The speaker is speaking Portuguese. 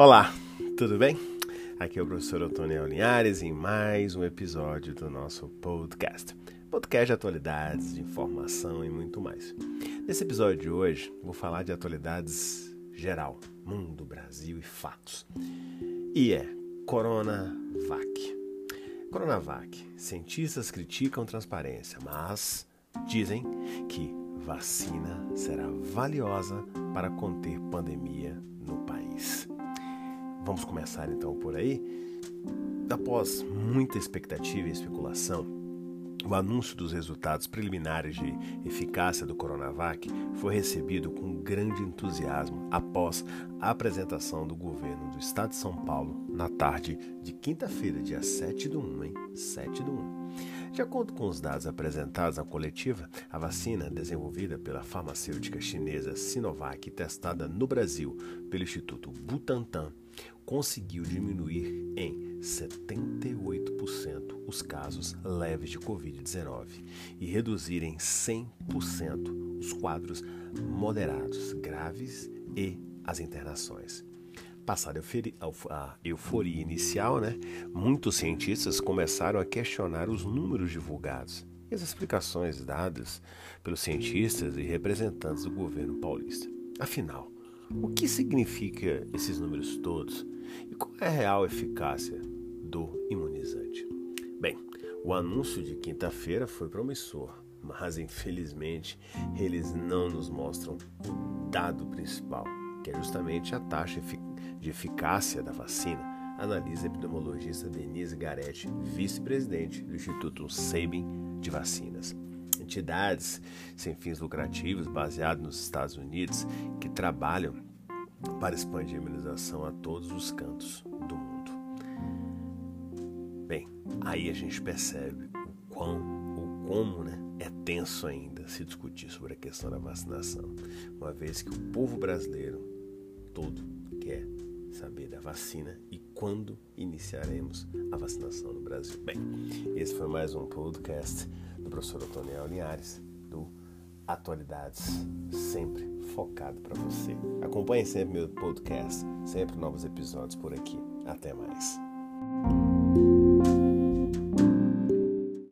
Olá, tudo bem? Aqui é o professor Otônio Linhares em mais um episódio do nosso podcast. Podcast de atualidades, de informação e muito mais. Nesse episódio de hoje, vou falar de atualidades geral, mundo, Brasil e fatos. E é Coronavac. Coronavac. Cientistas criticam transparência, mas dizem que vacina será valiosa para conter pandemia. Vamos começar então por aí. Após muita expectativa e especulação, o anúncio dos resultados preliminares de eficácia do Coronavac foi recebido com grande entusiasmo após a apresentação do governo do estado de São Paulo na tarde de quinta-feira, dia 7 do 1, hein? 7 do 1. De acordo com os dados apresentados na coletiva, a vacina desenvolvida pela farmacêutica chinesa Sinovac e testada no Brasil pelo Instituto Butantan conseguiu diminuir em 78% os casos leves de Covid-19 e reduzir em 100% os quadros moderados, graves e as internações. Passada a euforia inicial, né, muitos cientistas começaram a questionar os números divulgados e as explicações dadas pelos cientistas e representantes do governo paulista. Afinal, o que significa esses números todos e qual é a real eficácia do imunizante? Bem, o anúncio de quinta-feira foi promissor, mas infelizmente eles não nos mostram o dado principal, que é justamente a taxa de eficácia da vacina, analisa a epidemiologista Denise Garetti, vice-presidente do Instituto Sabin de Vacinas entidades sem fins lucrativos baseadas nos Estados Unidos que trabalham para expandir a imunização a todos os cantos do mundo. Bem, aí a gente percebe o quão, o como, né, é tenso ainda se discutir sobre a questão da vacinação, uma vez que o povo brasileiro todo quer saber da vacina e quando iniciaremos a vacinação no Brasil. Bem, esse foi mais um podcast do professor Antônio Linhares, do Atualidades, sempre focado para você. Acompanhe sempre meu podcast, sempre novos episódios por aqui. Até mais.